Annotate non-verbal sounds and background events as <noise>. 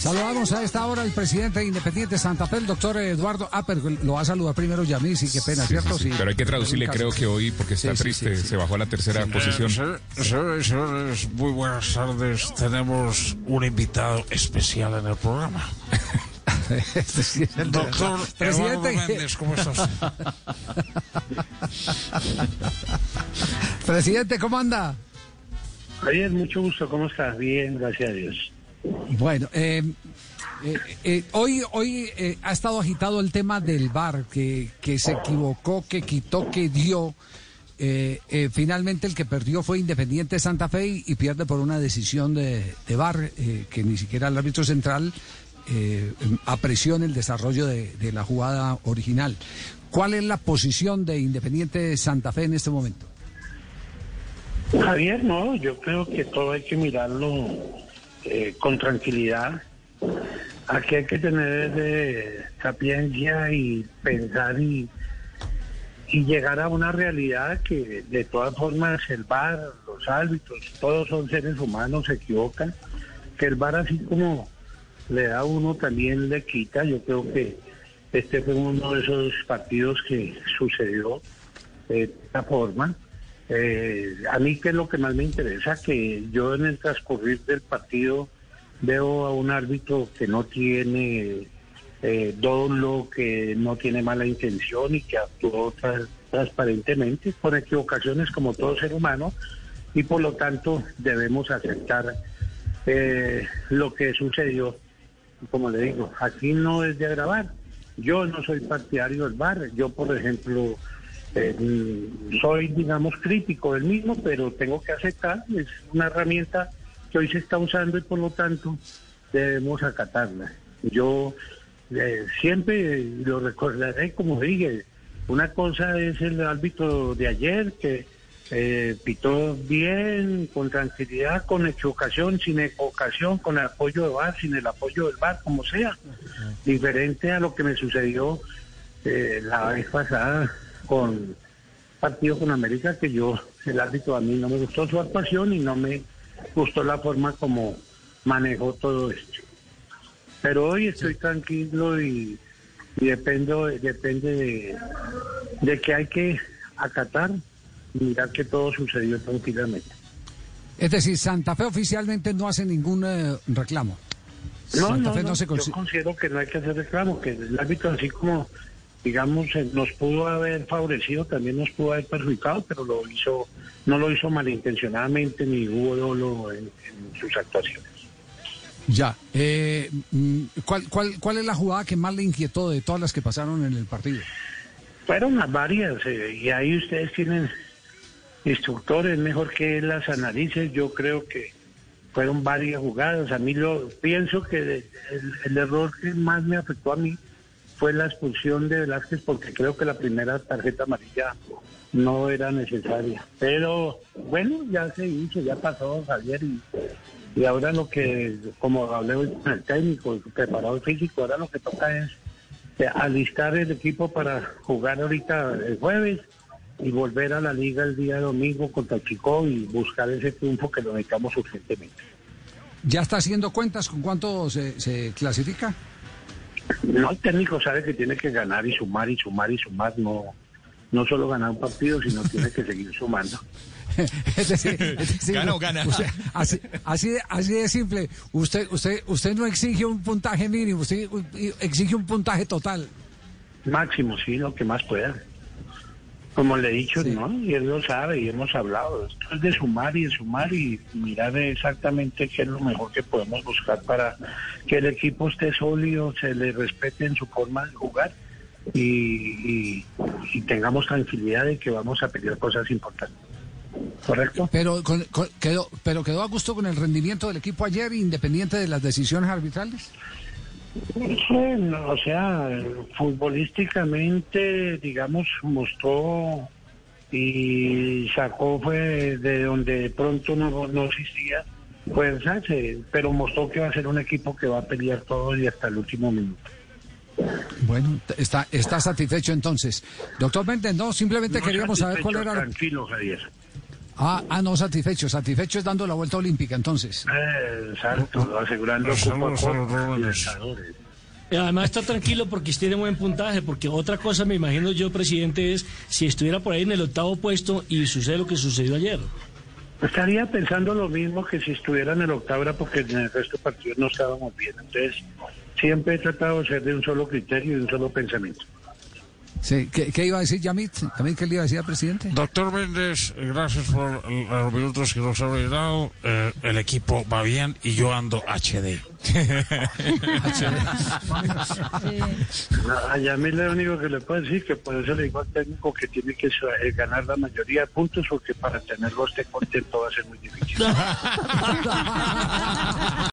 Saludamos a esta hora al presidente Independiente Santa Fe, el doctor Eduardo Aper. Lo va a saludar primero Yamil, sí, qué pena, ¿cierto? Sí, Pero hay que traducirle, creo que hoy, porque está triste, se bajó a la tercera posición. Señores, muy buenas tardes. Tenemos un invitado especial en el programa. <laughs> el doctor presidente Méndez, ¿cómo estás? presidente, ¿cómo anda? Javier, mucho gusto, ¿cómo estás? Bien, gracias a Dios. Bueno, eh, eh, eh, hoy, hoy ha estado agitado el tema del VAR, que, que se equivocó, que quitó, que dio. finalmente el que perdió fue Independiente Santa Fe y, pierde por una decisión de, de VAR, que ni siquiera el árbitro central apreció en el desarrollo de, de la jugada original. ¿Cuál es la posición de Independiente Santa Fe en este momento? Javier, no, yo creo que todo hay que mirarlo eh, con tranquilidad. Aquí hay que tener eh, sapiencia y pensar y, y llegar a una realidad que de todas formas el bar, los árbitros, todos son seres humanos, se equivocan, que el bar así como le da a uno también le quita, yo creo que este fue uno de esos partidos que sucedió de esta forma. Eh, a mí que es lo que más me interesa, que yo en el transcurrir del partido veo a un árbitro que no tiene eh, dolo, que no tiene mala intención y que actuó transparentemente, con equivocaciones como todo ser humano, y por lo tanto debemos aceptar eh, lo que sucedió. Como le digo, aquí no es de agravar. Yo no soy partidario del bar. Yo, por ejemplo, eh, soy, digamos, crítico del mismo, pero tengo que aceptar, es una herramienta que hoy se está usando y por lo tanto debemos acatarla. Yo eh, siempre lo recordaré, como dije, una cosa es el árbitro de ayer que eh, pitó bien, con tranquilidad, con equivocación, sin equivocación, con el apoyo de VAR, sin el apoyo del VAR, como sea. Diferente a lo que me sucedió la vez pasada con partido con América que yo, el árbitro a mí no me gustó su actuación y no me gustó la forma como manejó todo esto. Pero hoy estoy tranquilo y, dependo, depende de, de que hay que acatar y mirar que todo sucedió tranquilamente. Es decir, Santa Fe oficialmente no hace ningún eh, reclamo. No, no, no, yo considero que no hay que hacer reclamo, que el árbitro así como digamos, eh, nos pudo haber favorecido, también nos pudo haber perjudicado, pero lo hizo, no lo hizo malintencionadamente ni hubo dolo en, sus actuaciones. Ya, eh, mm, ¿cuál, cuál, ¿cuál es la jugada que más le inquietó de todas las que pasaron en el partido? Fueron varias, eh, y ahí ustedes tienen instructores, mejor que las analices, yo creo que fueron varias jugadas. A mí lo pienso que el error que más me afectó a mí fue la expulsión de Velázquez porque creo que la primera tarjeta amarilla no era necesaria. Pero bueno, ya se hizo, ya pasó Javier y, ahora lo que, como hablé hoy con el técnico, el preparador físico, ahora lo que toca es eh, alistar el equipo para jugar ahorita el jueves y volver a la liga el día domingo contra Chico y buscar ese triunfo que lo necesitamos urgentemente. ¿Ya está haciendo cuentas con cuánto se clasifica? No, el técnico sabe que tiene que ganar y sumar y sumar y sumar, no, no solo ganar un partido, sino tiene que seguir sumando. <laughs> es decir, gana o gana. así, así, así, de simple. Usted, usted, usted no exige un puntaje mínimo, usted exige un puntaje total. Máximo, sí, lo que más pueda. Como le he dicho, ¿no? Y él lo sabe y hemos hablado. Esto es de sumar y de sumar y mirar exactamente qué es lo mejor que podemos buscar para que el equipo esté sólido, se le respete en su forma de jugar y, tengamos tranquilidad de que vamos a pedir cosas importantes. ¿Correcto? Pero, quedó, pero quedó a gusto con el rendimiento del equipo ayer, independiente de las decisiones arbitrales. Bueno, o sea, futbolísticamente, digamos, mostró y sacó fue de donde de pronto no, no existía fuerza, pero mostró que va a ser un equipo que va a pelear todo y hasta el último minuto. Bueno, está, está satisfecho entonces. Doctor Méndez, no, simplemente queríamos saber cuál era... Tranquilo, Javier. Ah, ah, no, satisfecho. Satisfecho es dando la vuelta olímpica, entonces. Eh, exacto, asegurando. Y Además está tranquilo porque tiene buen puntaje, porque otra cosa me imagino yo, presidente, es si estuviera por ahí en el octavo puesto y sucede lo que sucedió ayer. Estaría pensando lo mismo que si estuviera en el octavo, era porque en el resto de partidos no estábamos bien. Entonces, siempre he tratado de ser de un solo criterio y de un solo pensamiento. Sí. ¿Qué, qué iba a decir Yamit? ¿También qué le iba a decir al presidente? Doctor Méndez, gracias por los minutos que nos habéis dado. Eh, el equipo va bien y yo ando HD. <laughs> A Yamil lo único que le puedo decir que por eso le digo al técnico que tiene que eh, ganar la mayoría de puntos porque para tenerlo usted contento va a ser muy difícil. <laughs>